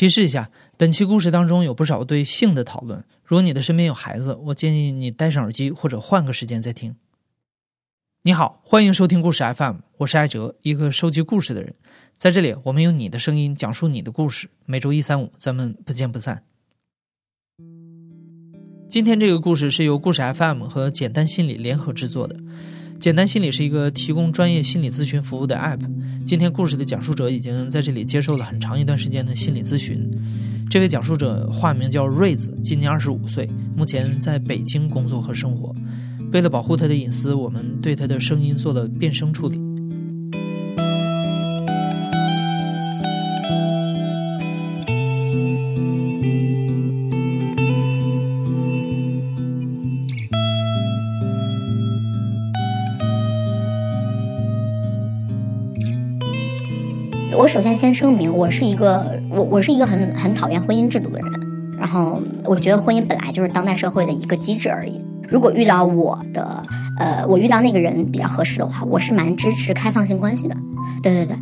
提示一下，本期故事当中有不少对性的讨论。如果你的身边有孩子，我建议你戴上耳机或者换个时间再听。你好，欢迎收听故事 FM，我是艾哲，一个收集故事的人。在这里，我们用你的声音讲述你的故事。每周一、三、五，咱们不见不散。今天这个故事是由故事 FM 和简单心理联合制作的。简单心理是一个提供专业心理咨询服务的 App。今天故事的讲述者已经在这里接受了很长一段时间的心理咨询。这位讲述者化名叫瑞子，今年二十五岁，目前在北京工作和生活。为了保护他的隐私，我们对他的声音做了变声处理。我首先先声明，我是一个我我是一个很很讨厌婚姻制度的人。然后我觉得婚姻本来就是当代社会的一个机制而已。如果遇到我的呃，我遇到那个人比较合适的话，我是蛮支持开放性关系的。对对对，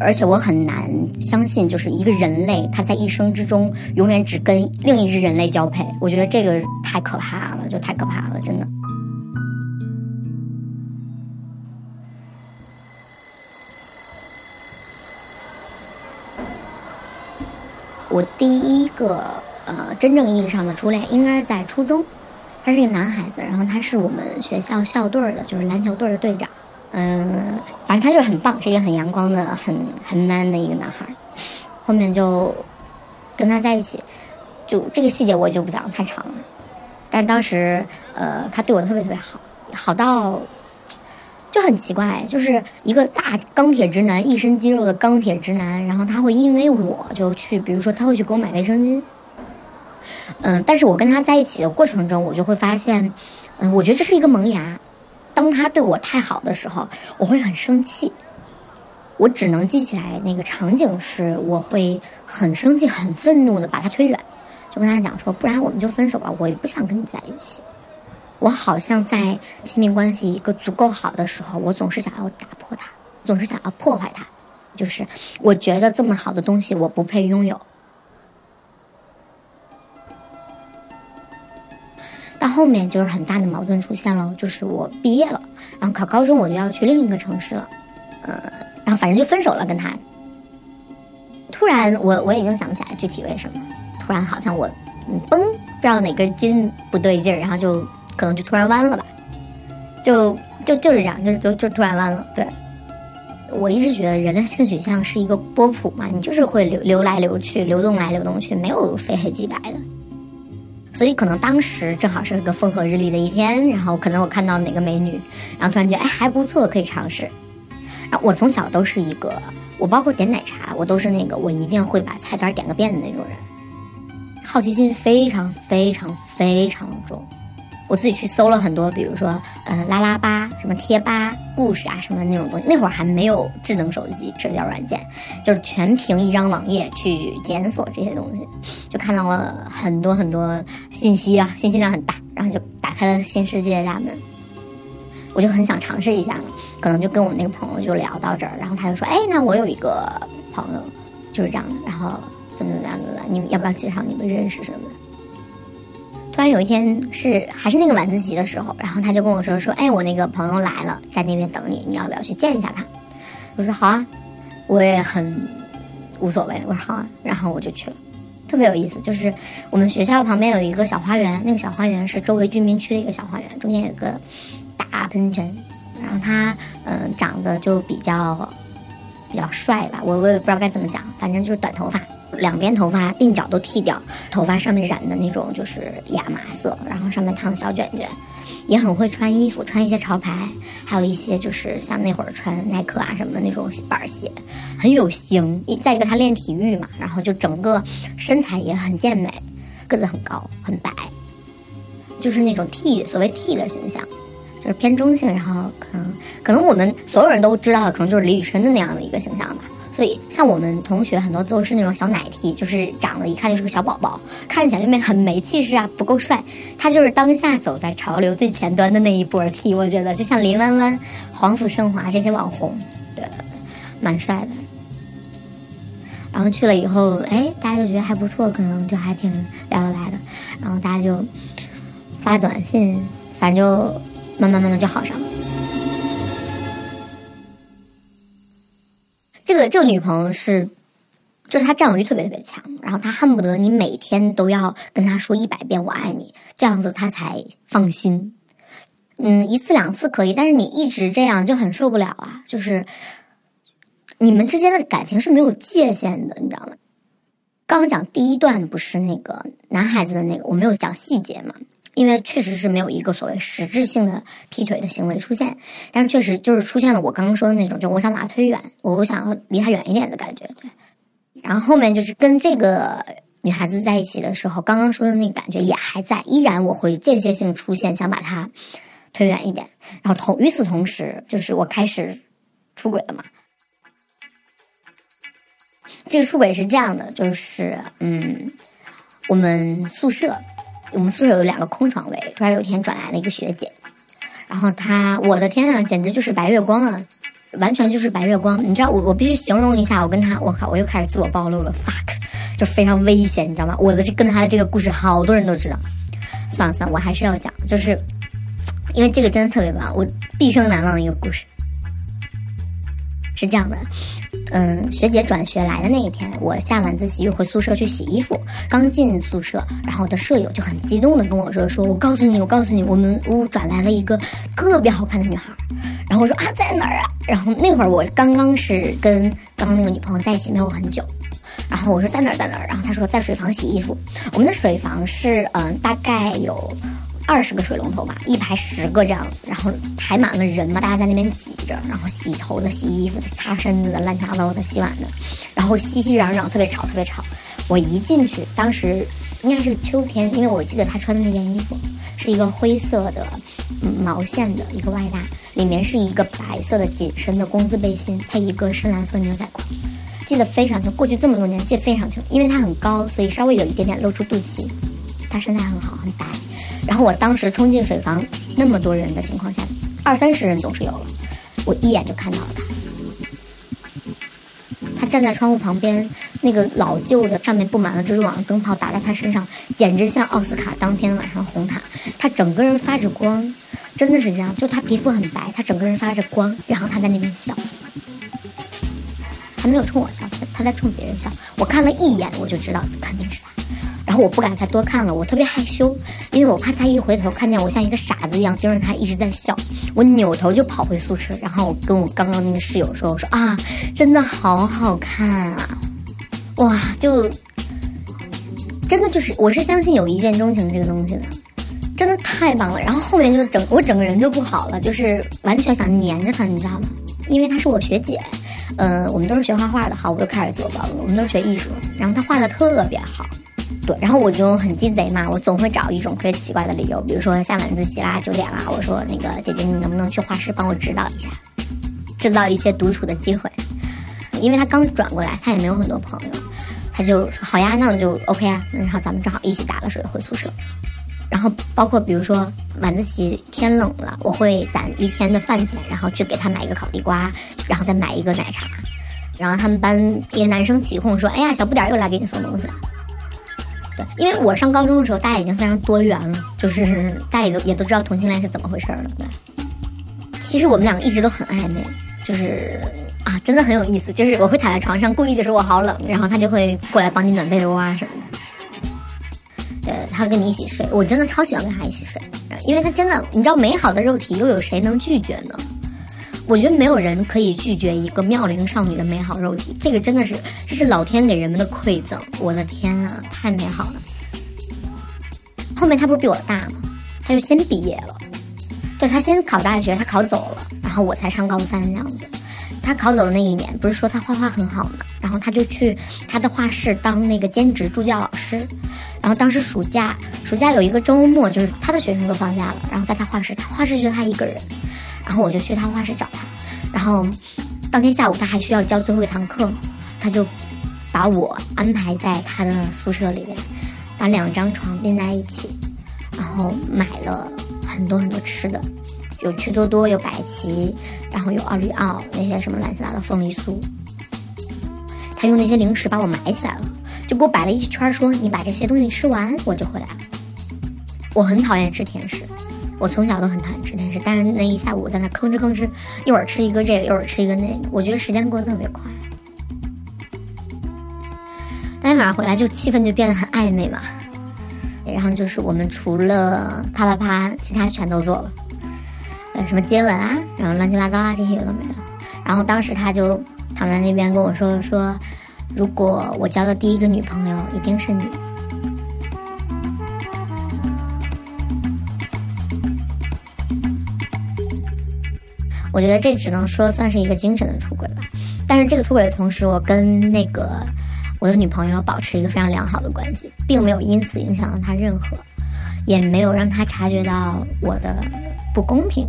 而且我很难相信，就是一个人类他在一生之中永远只跟另一只人类交配。我觉得这个太可怕了，就太可怕了，真的。我第一个呃真正意义上的初恋应该是在初中，他是一个男孩子，然后他是我们学校校队的，就是篮球队的队长。嗯，反正他就很棒，是一个很阳光的、很很 man 的一个男孩。后面就跟他在一起，就这个细节我就不讲太长了。但是当时呃，他对我特别特别好，好到。就很奇怪，就是一个大钢铁直男，一身肌肉的钢铁直男，然后他会因为我就去，比如说他会去给我买卫生巾，嗯，但是我跟他在一起的过程中，我就会发现，嗯，我觉得这是一个萌芽。当他对我太好的时候，我会很生气。我只能记起来那个场景是，我会很生气、很愤怒的把他推远，就跟他讲说，不然我们就分手吧，我也不想跟你在一起。我好像在亲密关系一个足够好的时候，我总是想要打破它，总是想要破坏它，就是我觉得这么好的东西我不配拥有。到后面就是很大的矛盾出现了，就是我毕业了，然后考高中我就要去另一个城市了，呃，然后反正就分手了跟他。突然我我已经想不起来具体为什么，突然好像我嗯嘣，不知道哪根筋不对劲儿，然后就。可能就突然弯了吧，就就就是这样，就就就突然弯了。对，我一直觉得人的性取向是一个波谱嘛，你就是会流流来流去，流动来流动去，没有非黑即白的。所以可能当时正好是个风和日丽的一天，然后可能我看到哪个美女，然后突然觉得哎还不错，可以尝试。我从小都是一个，我包括点奶茶，我都是那个我一定会把菜单点个遍的那种人，好奇心非常非常非常重。我自己去搜了很多，比如说，嗯，拉拉吧、什么贴吧、故事啊，什么那种东西。那会儿还没有智能手机社交软件，就是全凭一张网页去检索这些东西，就看到了很多很多信息啊，信息量很大，然后就打开了新世界的大门。我就很想尝试一下嘛，可能就跟我那个朋友就聊到这儿，然后他就说：“哎，那我有一个朋友就是这样的，然后怎么怎么样的，你们要不要介绍你们认识什么的？”突然有一天是还是那个晚自习的时候，然后他就跟我说说，哎，我那个朋友来了，在那边等你，你要不要去见一下他？我说好啊，我也很无所谓。我说好啊，然后我就去了，特别有意思。就是我们学校旁边有一个小花园，那个小花园是周围居民区的一个小花园，中间有个大喷泉，然后他嗯长得就比较比较帅吧，我我也不知道该怎么讲，反正就是短头发。两边头发鬓角都剃掉，头发上面染的那种就是亚麻色，然后上面烫小卷卷，也很会穿衣服，穿一些潮牌，还有一些就是像那会儿穿耐克啊什么的那种板鞋，很有型。再一个他练体育嘛，然后就整个身材也很健美，个子很高很白，就是那种 T 所谓 T 的形象，就是偏中性，然后可能可能我们所有人都知道的，可能就是李宇春的那样的一个形象吧。所以，像我们同学很多都是那种小奶 T，就是长得一看就是个小宝宝，看起来就没很没气势啊，不够帅。他就是当下走在潮流最前端的那一波 T，我觉得就像林弯弯、黄甫盛华这些网红，对，蛮帅的。然后去了以后，哎，大家就觉得还不错，可能就还挺聊得来的，然后大家就发短信，反正就慢慢慢慢就好上了。这个这个女朋友是，就是她占有欲特别特别强，然后她恨不得你每天都要跟她说一百遍我爱你，这样子她才放心。嗯，一次两次可以，但是你一直这样就很受不了啊！就是你们之间的感情是没有界限的，你知道吗？刚刚讲第一段不是那个男孩子的那个，我没有讲细节嘛，因为确实是没有一个所谓实质性的劈腿的行为出现，但是确实就是出现了我刚刚说的那种，就我想把他推远，我我想要离他远一点的感觉，对。然后后面就是跟这个女孩子在一起的时候，刚刚说的那个感觉也还在，依然我会间歇性出现想把他。推远一点，然后同与此同时，就是我开始出轨了嘛。这个出轨是这样的，就是嗯，我们宿舍，我们宿舍有两个空床位，突然有一天转来了一个学姐，然后她，我的天啊，简直就是白月光啊，完全就是白月光。你知道，我我必须形容一下，我跟她，我靠，我又开始自我暴露了，fuck，就非常危险，你知道吗？我的这跟她的这个故事，好多人都知道。算了算了，我还是要讲，就是。因为这个真的特别棒，我毕生难忘的一个故事是这样的，嗯，学姐转学来的那一天，我下晚自习又回宿舍去洗衣服，刚进宿舍，然后我的舍友就很激动的跟我说：“说我告诉你，我告诉你，我们屋转来了一个特别好看的女孩。”然后我说：“啊，在哪儿啊？”然后那会儿我刚刚是跟刚刚那个女朋友在一起没有很久，然后我说在哪儿在哪儿，然后她说在水房洗衣服。我们的水房是嗯，大概有。二十个水龙头吧，一排十个这样子，然后排满了人嘛，大家在那边挤着，然后洗头的、洗衣服的、擦身子的、乱七八糟的、洗碗的，然后熙熙攘攘，特别吵，特别吵。我一进去，当时应该是秋天，因为我记得他穿的那件衣服是一个灰色的毛线的一个外搭，里面是一个白色的紧身的工字背心，配一个深蓝色牛仔裤，记得非常清。过去这么多年，记得非常清，因为他很高，所以稍微有一点点露出肚脐。他身材很好，很白。然后我当时冲进水房，那么多人的情况下，二三十人总是有了。我一眼就看到了他，他站在窗户旁边，那个老旧的上面布满了蜘蛛网的灯泡打在他身上，简直像奥斯卡当天晚上红毯。他整个人发着光，真的是这样。就他皮肤很白，他整个人发着光，然后他在那边笑，他没有冲我笑，他在冲别人笑。我看了一眼，我就知道肯定是他。我不敢再多看了，我特别害羞，因为我怕他一回头看见我像一个傻子一样盯着他一直在笑。我扭头就跑回宿舍，然后我跟我刚刚那个室友说：“我说啊，真的好好看啊，哇，就真的就是我是相信有一见钟情这个东西的，真的太棒了。然后后面就整我整个人就不好了，就是完全想黏着他，你知道吗？因为她是我学姐，嗯，我们都是学画画的，好，我就开始自我暴露，我们都是学艺术，然后她画的特别好。”对，然后我就很鸡贼嘛，我总会找一种特别奇怪的理由，比如说下晚自习啦，九点啦，我说那个姐姐，你能不能去画室帮我指导一下，制造一些独处的机会。因为他刚转过来，他也没有很多朋友，他就说好呀，那我就 OK 啊，然后咱们正好一起打了水回宿舍。然后包括比如说晚自习天冷了，我会攒一天的饭钱，然后去给他买一个烤地瓜，然后再买一个奶茶。然后他们班一个男生起哄说：“哎呀，小不点又来给你送东西了。”对，因为我上高中的时候，大家已经非常多元了，就是大家也都也都知道同性恋是怎么回事了。对，其实我们两个一直都很暧昧，就是啊，真的很有意思。就是我会躺在床上，故意的说我好冷，然后他就会过来帮你暖被窝啊什么的。对，他会跟你一起睡，我真的超喜欢跟他一起睡，因为他真的，你知道，美好的肉体又有谁能拒绝呢？我觉得没有人可以拒绝一个妙龄少女的美好肉体，这个真的是，这是老天给人们的馈赠。我的天啊，太美好了！后面他不是比我大吗？他就先毕业了，对他先考大学，他考走了，然后我才上高三这样子。他考走的那一年，不是说他画画很好嘛，然后他就去他的画室当那个兼职助教老师。然后当时暑假，暑假有一个周末，就是他的学生都放假了，然后在他画室，他画室就他一个人。然后我就去他画室找他，然后当天下午他还需要教最后一堂课，他就把我安排在他的宿舍里面，把两张床并在一起，然后买了很多很多吃的，有趣多多，有白棋，然后有奥利奥那些什么乱七八糟凤梨酥。他用那些零食把我埋起来了，就给我摆了一圈，说你把这些东西吃完，我就回来了。我很讨厌吃甜食，我从小都很讨厌吃甜食，但是那一下午在那吭哧吭哧，一会儿吃一个这个，一会儿吃一个那个，我觉得时间过得特别快。当天晚上回来就气氛就变得很暧昧嘛，然后就是我们除了啪啪啪，其他全都做了，呃，什么接吻啊，然后乱七八糟啊，这些有的没的。然后当时他就躺在那边跟我说说，如果我交的第一个女朋友一定是你。我觉得这只能说算是一个精神的出轨吧，但是这个出轨的同时，我跟那个我的女朋友保持一个非常良好的关系，并没有因此影响到她任何，也没有让她察觉到我的不公平。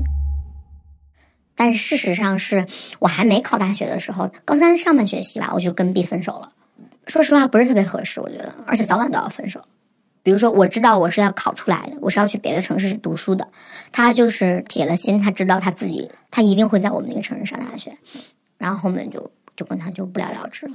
但事实上是我还没考大学的时候，高三上半学期吧，我就跟 B 分手了。说实话，不是特别合适，我觉得，而且早晚都要分手。比如说，我知道我是要考出来的，我是要去别的城市读书的。他就是铁了心，他知道他自己，他一定会在我们那个城市上大学。然后后面就就跟他就不了了之了。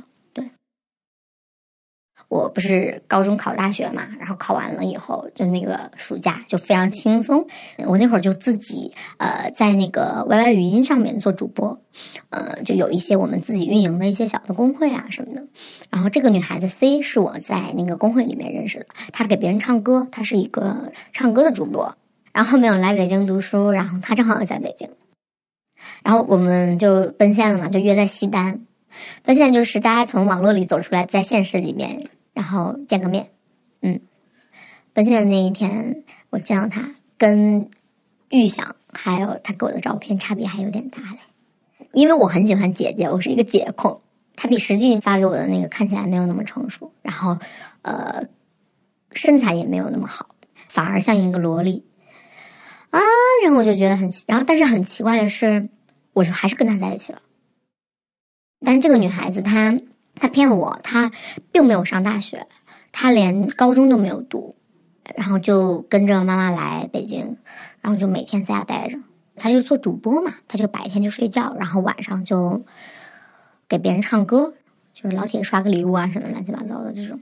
我不是高中考大学嘛，然后考完了以后，就那个暑假就非常轻松。我那会儿就自己呃在那个 YY 语音上面做主播，呃，就有一些我们自己运营的一些小的公会啊什么的。然后这个女孩子 C 是我在那个公会里面认识的，她给别人唱歌，她是一个唱歌的主播。然后后面我来北京读书，然后她正好也在北京，然后我们就奔现了嘛，就约在西单。奔现就是大家从网络里走出来，在现实里面。然后见个面，嗯，奔现的那一天，我见到他，跟预想还有他给我的照片差别还有点大嘞。因为我很喜欢姐姐，我是一个姐控，他比实际发给我的那个看起来没有那么成熟，然后呃，身材也没有那么好，反而像一个萝莉啊。然后我就觉得很，然后但是很奇怪的是，我就还是跟他在一起了。但是这个女孩子她。她骗我，她并没有上大学，她连高中都没有读，然后就跟着妈妈来北京，然后就每天在家待着。她就做主播嘛，她就白天就睡觉，然后晚上就给别人唱歌，就是老铁刷个礼物啊什么乱七八糟的这种。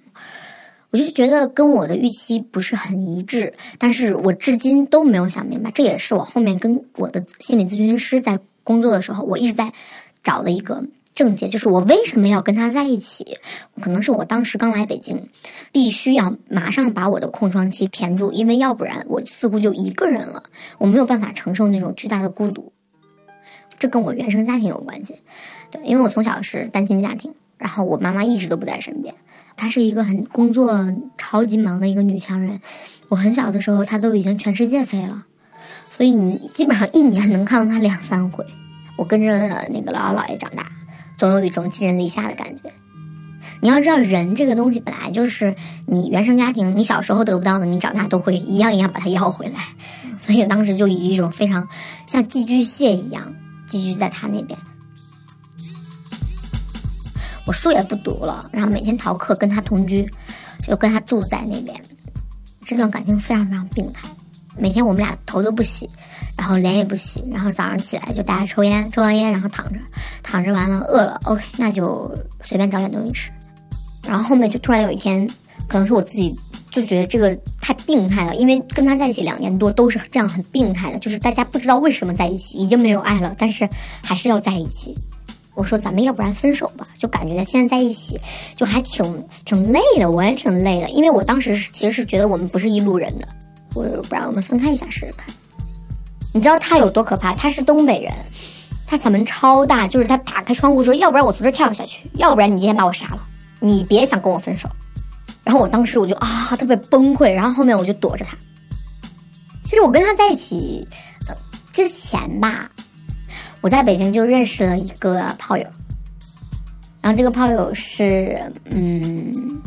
我就觉得跟我的预期不是很一致，但是我至今都没有想明白，这也是我后面跟我的心理咨询师在工作的时候，我一直在找的一个。症结就是我为什么要跟他在一起？可能是我当时刚来北京，必须要马上把我的空窗期填住，因为要不然我似乎就一个人了，我没有办法承受那种巨大的孤独。这跟我原生家庭有关系，对，因为我从小是单亲家庭，然后我妈妈一直都不在身边，她是一个很工作超级忙的一个女强人。我很小的时候，她都已经全世界飞了，所以你基本上一年能看到她两三回。我跟着那个姥姥姥爷长大。总有一种寄人篱下的感觉。你要知道，人这个东西本来就是你原生家庭，你小时候得不到的，你长大都会一样一样把它要回来。所以当时就以一种非常像寄居蟹一样寄居在他那边。我书也不读了，然后每天逃课跟他同居，就跟他住在那边。这段感情非常非常病态，每天我们俩头都不洗。然后脸也不洗，然后早上起来就大家抽烟，抽完烟然后躺着，躺着完了饿了，OK，那就随便找点东西吃。然后后面就突然有一天，可能是我自己就觉得这个太病态了，因为跟他在一起两年多都是这样很病态的，就是大家不知道为什么在一起，已经没有爱了，但是还是要在一起。我说咱们要不然分手吧，就感觉现在在一起就还挺挺累的，我也挺累的，因为我当时其实是觉得我们不是一路人的，我不然我们分开一下试试看。你知道他有多可怕？他是东北人，他嗓门超大，就是他打开窗户说：“要不然我从这跳下去，要不然你今天把我杀了，你别想跟我分手。”然后我当时我就啊，特别崩溃。然后后面我就躲着他。其实我跟他在一起之前吧，我在北京就认识了一个炮友，然后这个炮友是嗯，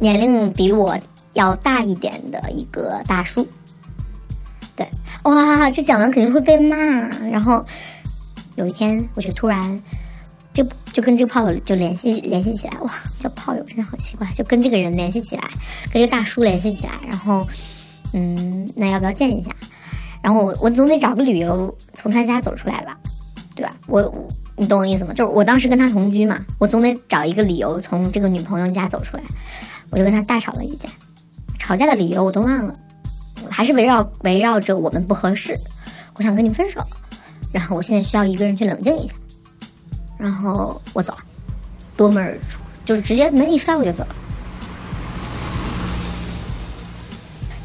年龄比我要大一点的一个大叔。对，哇，这讲完肯定会被骂。然后有一天，我就突然就就跟这个炮友就联系联系起来，哇，叫炮友真的好奇怪，就跟这个人联系起来，跟这个大叔联系起来。然后，嗯，那要不要见一下？然后我我总得找个理由从他家走出来吧，对吧？我你懂我意思吗？就是我当时跟他同居嘛，我总得找一个理由从这个女朋友家走出来，我就跟他大吵了一架。吵架的理由我都忘了，还是围绕围绕着我们不合适，我想跟你分手，然后我现在需要一个人去冷静一下，然后我走了，夺门而出，就是直接门一摔我就走了。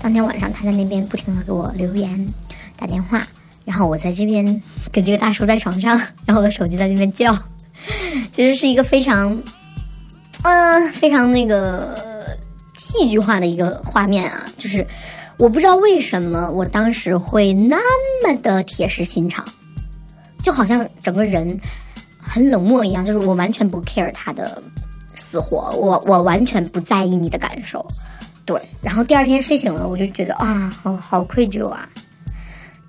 当天晚上他在那边不停的给我留言、打电话。然后我在这边跟这个大叔在床上，然后我的手机在那边叫，其实是一个非常，嗯，非常那个戏剧化的一个画面啊。就是我不知道为什么我当时会那么的铁石心肠，就好像整个人很冷漠一样，就是我完全不 care 他的死活，我我完全不在意你的感受。对，然后第二天睡醒了，我就觉得啊，好好愧疚啊。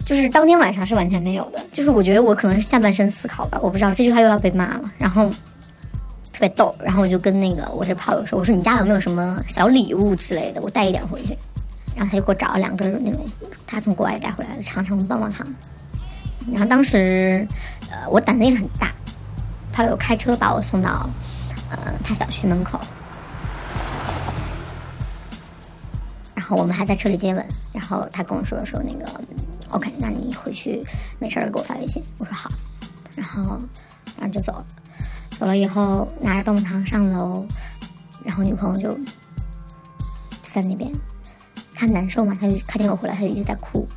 就是当天晚上是完全没有的，就是我觉得我可能是下半身思考吧，我不知道这句话又要被骂了，然后特别逗，然后我就跟那个我这炮友说，我说你家有没有什么小礼物之类的，我带一点回去，然后他就给我找了两根那种他从国外带回来的长长的棒棒糖，然后当时呃我胆子也很大，他有开车把我送到呃他小区门口。然后我们还在车里接吻，然后他跟我说说那个，OK，那你回去没事儿给我发微信。我说好，然后然后就走了。走了以后拿着棒棒糖上楼，然后女朋友就就在那边，她难受嘛，她就看见我回来，她就一直在哭。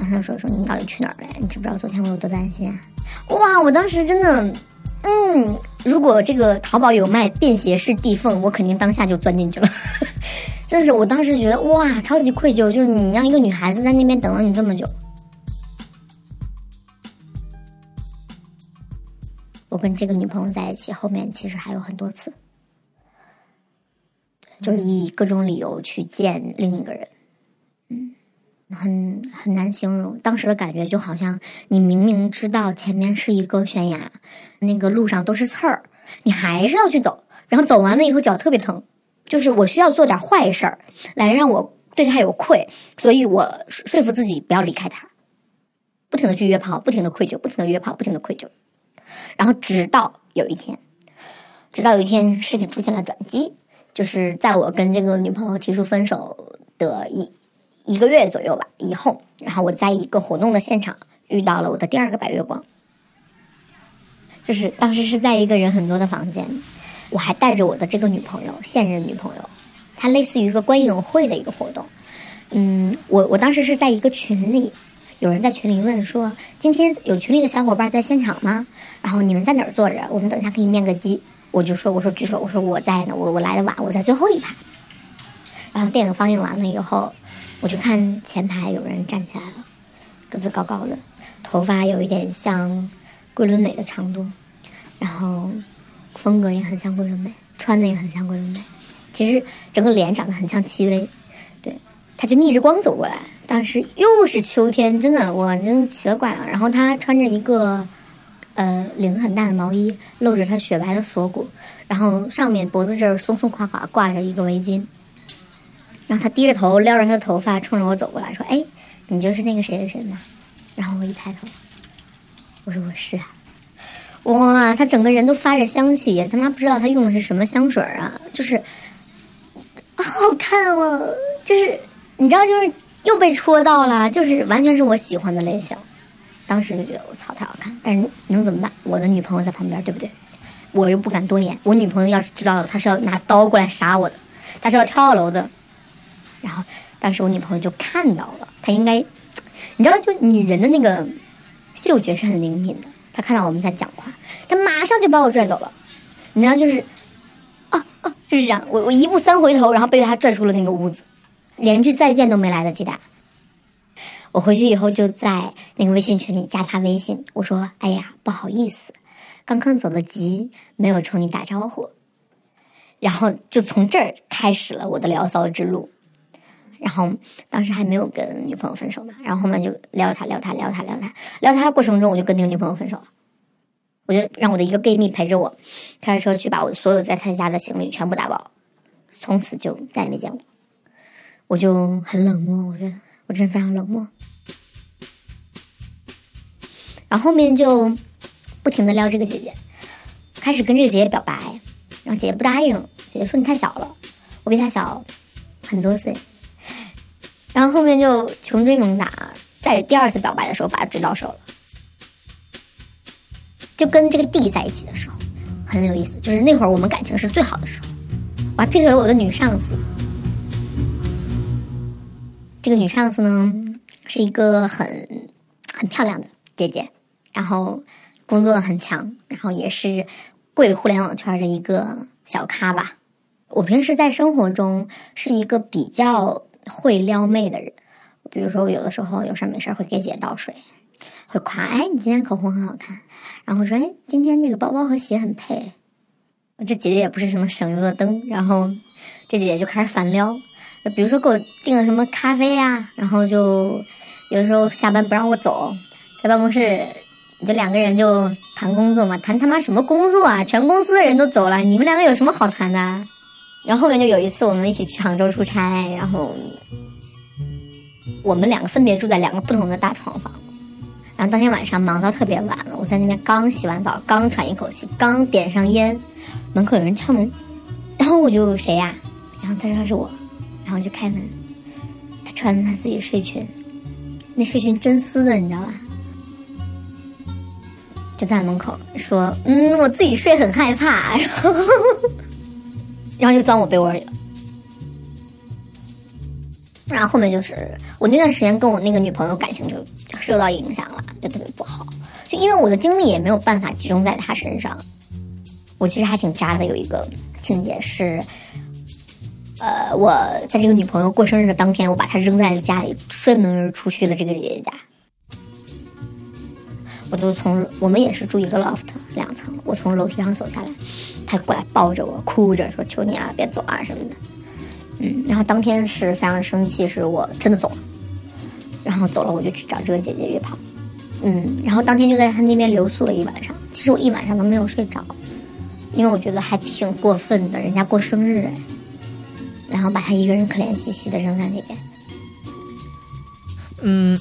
然后说说你到底去哪儿了？你知不知道昨天我有多担心啊？哇，我当时真的，嗯，如果这个淘宝有卖便携式地缝，我肯定当下就钻进去了。真是，我当时觉得哇，超级愧疚，就是你让一个女孩子在那边等了你这么久。我跟这个女朋友在一起，后面其实还有很多次，就是以各种理由去见另一个人，嗯，很很难形容。当时的感觉就好像你明明知道前面是一个悬崖，那个路上都是刺儿，你还是要去走，然后走完了以后脚特别疼。就是我需要做点坏事儿，来让我对他有愧，所以我说服自己不要离开他，不停的去约炮，不停的愧疚，不停的约炮，不停的愧疚，然后直到有一天，直到有一天事情出现了转机，就是在我跟这个女朋友提出分手的一一个月左右吧以后，然后我在一个活动的现场遇到了我的第二个白月光，就是当时是在一个人很多的房间。我还带着我的这个女朋友，现任女朋友，她类似于一个观影会的一个活动。嗯，我我当时是在一个群里，有人在群里问说，今天有群里的小伙伴在现场吗？然后你们在哪儿坐着？我们等下可以面个基。我就说，我说举手，我说我在呢，我我来的晚，我在最后一排。然后电影放映完了以后，我就看前排有人站起来了，个子高高的，头发有一点像桂纶镁的长度，然后。风格也很像桂纶镁，穿的也很像桂纶镁。其实整个脸长得很像戚薇，对，他就逆着光走过来。当时又是秋天，真的，我真奇了怪了。然后他穿着一个呃领子很大的毛衣，露着他雪白的锁骨，然后上面脖子这儿松松垮垮挂着一个围巾。然后他低着头撩着他的头发，冲着我走过来说：“哎，你就是那个谁谁谁吗？”然后我一抬头，我说：“我是啊。”哇，他整个人都发着香气，他妈不知道他用的是什么香水啊！就是，好看哦，就是你知道，就是又被戳到了，就是完全是我喜欢的类型。当时就觉得我操，太好看！但是能怎么办？我的女朋友在旁边，对不对？我又不敢多言。我女朋友要是知道了，她是要拿刀过来杀我的，她是要跳楼的。然后当时我女朋友就看到了，她应该，你知道，就女人的那个嗅觉是很灵敏的。她看到我们在讲话，她马上就把我拽走了。你知道，就是，啊啊，就是这样。我我一步三回头，然后被他拽出了那个屋子，连句再见都没来得及打。我回去以后就在那个微信群里加他微信，我说：“哎呀，不好意思，刚刚走的急，没有冲你打招呼。”然后就从这儿开始了我的聊骚之路。然后当时还没有跟女朋友分手嘛，然后后面就撩他撩他撩他撩他撩他过程中，我就跟那个女朋友分手了。我就让我的一个 gay 蜜陪着我，开着车去把我所有在他家的行李全部打包，从此就再也没见过。我就很冷漠，我觉得我真的非常冷漠。然后后面就不停的撩这个姐姐，开始跟这个姐姐表白，然后姐姐不答应，姐姐说你太小了，我比她小很多岁，然后后面就穷追猛打，在第二次表白的时候把她追到手了，就跟这个弟在一起的时候很有意思，就是那会儿我们感情是最好的时候，我还劈腿了我的女上司，这个女上司呢是一个很很漂亮的姐姐，然后工作很强，然后也是贵互联网圈的一个小咖吧。我平时在生活中是一个比较会撩妹的人，比如说我有的时候有事没事会给姐倒水，会夸哎你今天口红很好看，然后说哎今天这个包包和鞋很配。这姐姐也不是什么省油的灯，然后这姐姐就开始反撩，比如说给我订了什么咖啡呀，然后就有的时候下班不让我走，在办公室就两个人就谈工作嘛，谈他妈什么工作啊？全公司的人都走了，你们两个有什么好谈的？然后后面就有一次我们一起去杭州出差，然后我们两个分别住在两个不同的大床房，然后当天晚上忙到特别晚了，我在那边刚洗完澡，刚喘一口气，刚点上烟。门口有人敲门，然后我就谁呀？然后他说他是我，然后就开门。他穿的他自己睡裙，那睡裙真丝的，你知道吧？就在门口说：“嗯，我自己睡很害怕。”然后，然后就钻我被窝里了。然后后面就是我那段时间跟我那个女朋友感情就受到影响了，就特别不好。就因为我的精力也没有办法集中在她身上。我其实还挺渣的，有一个情节是，呃，我在这个女朋友过生日的当天，我把她扔在了家里，摔门而出去了这个姐姐家。我就从我们也是住一个 loft 两层，我从楼梯上走下来，他过来抱着我，哭着说：“求你啊，别走啊什么的。”嗯，然后当天是非常生气，是我真的走了，然后走了我就去找这个姐姐约炮。嗯，然后当天就在他那边留宿了一晚上，其实我一晚上都没有睡着。因为我觉得还挺过分的，人家过生日，然后把他一个人可怜兮兮的扔在那边。嗯，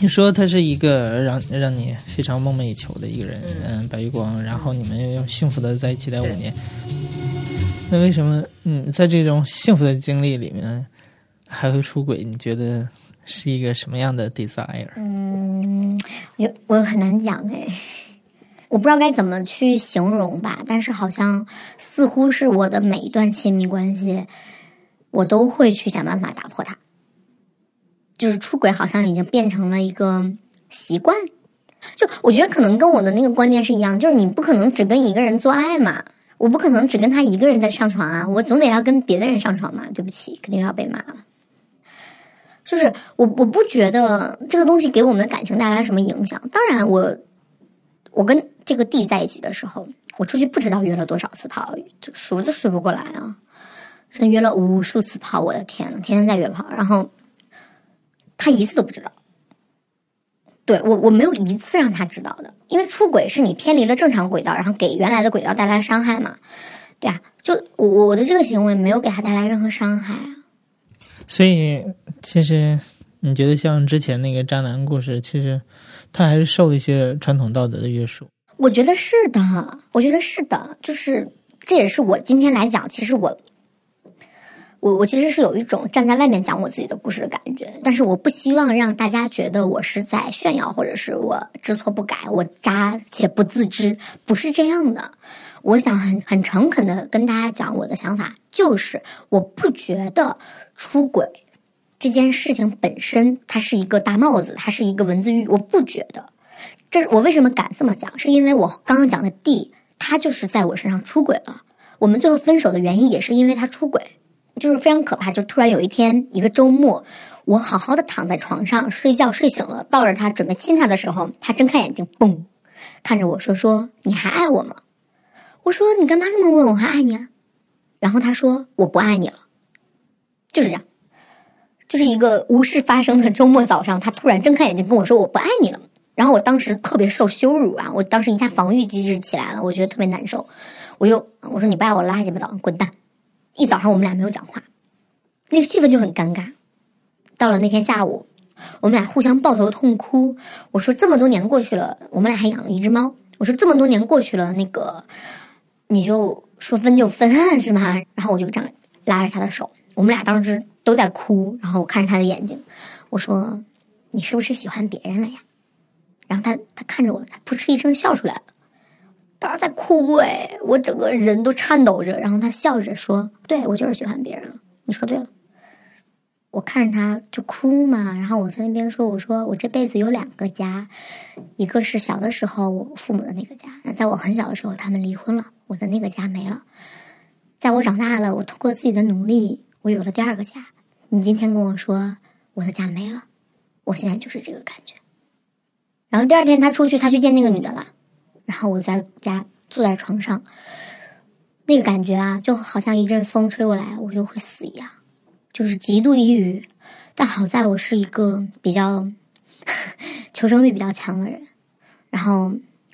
你说他是一个让让你非常梦寐以求的一个人，嗯，白玉光，然后你们又幸福的在一起待五年，那为什么嗯在这种幸福的经历里面还会出轨？你觉得是一个什么样的 desire？嗯，我我很难讲哎。我不知道该怎么去形容吧，但是好像似乎是我的每一段亲密关系，我都会去想办法打破它。就是出轨好像已经变成了一个习惯，就我觉得可能跟我的那个观念是一样，就是你不可能只跟一个人做爱嘛，我不可能只跟他一个人在上床啊，我总得要跟别的人上床嘛。对不起，肯定要被骂了。就是我我不觉得这个东西给我们的感情带来什么影响，当然我。我跟这个弟在一起的时候，我出去不知道约了多少次炮，数都数不过来啊！真约了无数次炮，我的天呐，天天在约炮，然后他一次都不知道。对我，我没有一次让他知道的，因为出轨是你偏离了正常轨道，然后给原来的轨道带来伤害嘛。对啊，就我我的这个行为没有给他带来任何伤害啊。所以，其实你觉得像之前那个渣男故事，其实。他还是受了一些传统道德的约束，我觉得是的，我觉得是的，就是这也是我今天来讲，其实我，我我其实是有一种站在外面讲我自己的故事的感觉，但是我不希望让大家觉得我是在炫耀，或者是我知错不改，我渣且不自知，不是这样的。我想很很诚恳的跟大家讲我的想法，就是我不觉得出轨。这件事情本身，它是一个大帽子，它是一个文字狱。我不觉得，这我为什么敢这么讲？是因为我刚刚讲的 D，他就是在我身上出轨了。我们最后分手的原因也是因为他出轨，就是非常可怕。就突然有一天，一个周末，我好好的躺在床上睡觉，睡醒了，抱着他准备亲他的时候，他睁开眼睛，嘣，看着我说：“说你还爱我吗？”我说：“你干嘛这么问？我还爱你啊？”然后他说：“我不爱你了。”就是这样。就是一个无事发生的周末早上，他突然睁开眼睛跟我说：“我不爱你了。”然后我当时特别受羞辱啊！我当时一下防御机制起来了，我觉得特别难受。我就我说：“你不爱我，拉鸡巴倒，滚蛋！”一早上我们俩没有讲话，那个气氛就很尴尬。到了那天下午，我们俩互相抱头痛哭。我说这么多年过去了，我们俩还养了一只猫。我说这么多年过去了，那个你就说分就分是吗？然后我就这样拉着他的手，我们俩当时都在哭。然后我看着他的眼睛，我说你是不是喜欢别人了呀？然后他他看着我，他扑哧一声笑出来了。当时在哭哎，我整个人都颤抖着。然后他笑着说：“对我就是喜欢别人了。”你说对了。我看着他就哭嘛，然后我在那边说：“我说我这辈子有两个家，一个是小的时候我父母的那个家，那在我很小的时候他们离婚了，我的那个家没了。在我长大了，我通过自己的努力，我有了第二个家。你今天跟我说我的家没了，我现在就是这个感觉。然后第二天他出去，他去见那个女的了，然后我在家坐在床上，那个感觉啊，就好像一阵风吹过来，我就会死一样。”就是极度抑郁，但好在我是一个比较 求生欲比较强的人。然后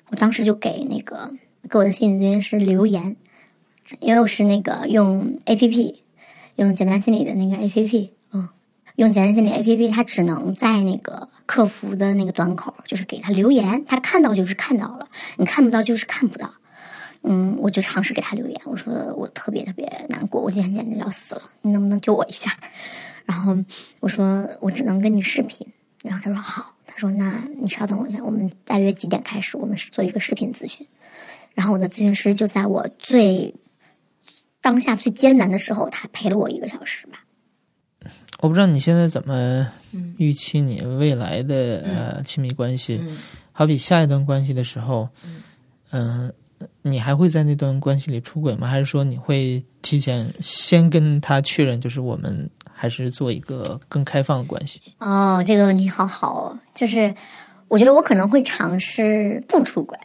我当时就给那个给我的心理咨询师留言，因为我是那个用 A P P，用简单心理的那个 A P P，嗯，用简单心理 A P P，它只能在那个客服的那个端口，就是给他留言，他看到就是看到了，你看不到就是看不到。嗯，我就尝试给他留言，我说我特别特别难过，我今天简直要死了，你能不能救我一下？然后我说我只能跟你视频，然后他说好，他说那你稍等我一下，我们大约几点开始？我们是做一个视频咨询。然后我的咨询师就在我最当下最艰难的时候，他陪了我一个小时吧。我不知道你现在怎么预期你未来的呃亲密关系，好比下一段关系的时候，嗯。你还会在那段关系里出轨吗？还是说你会提前先跟他确认，就是我们还是做一个更开放的关系？哦，这个问题好好哦，就是我觉得我可能会尝试不出轨，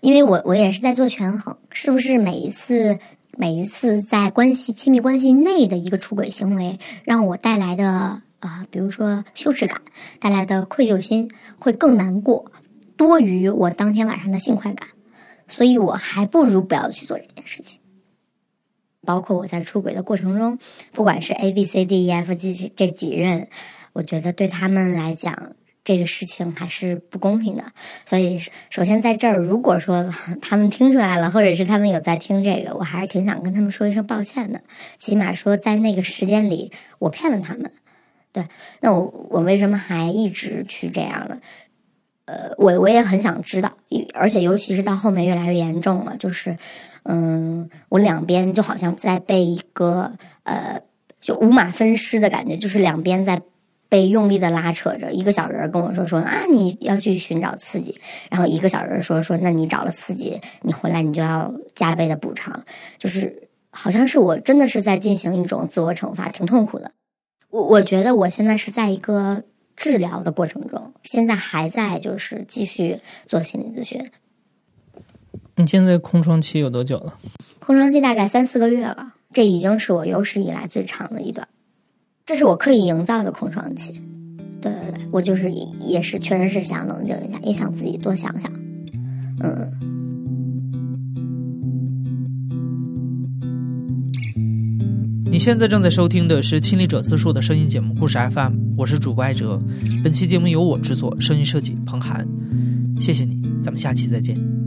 因为我我也是在做权衡，是不是每一次每一次在关系亲密关系内的一个出轨行为，让我带来的啊，比如说羞耻感带来的愧疚心会更难过，多于我当天晚上的性快感。所以我还不如不要去做这件事情。包括我在出轨的过程中，不管是 A B C D E F G 这几任，我觉得对他们来讲，这个事情还是不公平的。所以，首先在这儿，如果说他们听出来了，或者是他们有在听这个，我还是挺想跟他们说一声抱歉的。起码说在那个时间里，我骗了他们。对，那我我为什么还一直去这样呢？呃，我我也很想知道，而且尤其是到后面越来越严重了，就是，嗯，我两边就好像在被一个呃，就五马分尸的感觉，就是两边在被用力的拉扯着。一个小人跟我说说啊，你要去寻找刺激，然后一个小人说说，那你找了刺激，你回来你就要加倍的补偿，就是好像是我真的是在进行一种自我惩罚，挺痛苦的。我我觉得我现在是在一个。治疗的过程中，现在还在就是继续做心理咨询。你现在空窗期有多久了？空窗期大概三四个月了，这已经是我有史以来最长的一段。这是我刻意营造的空窗期。对对对，我就是也是确实是想冷静一下，也想自己多想想。嗯。你现在正在收听的是《亲历者自述》的声音节目《故事 FM》，我是主播艾哲。本期节目由我制作，声音设计彭涵。谢谢你，咱们下期再见。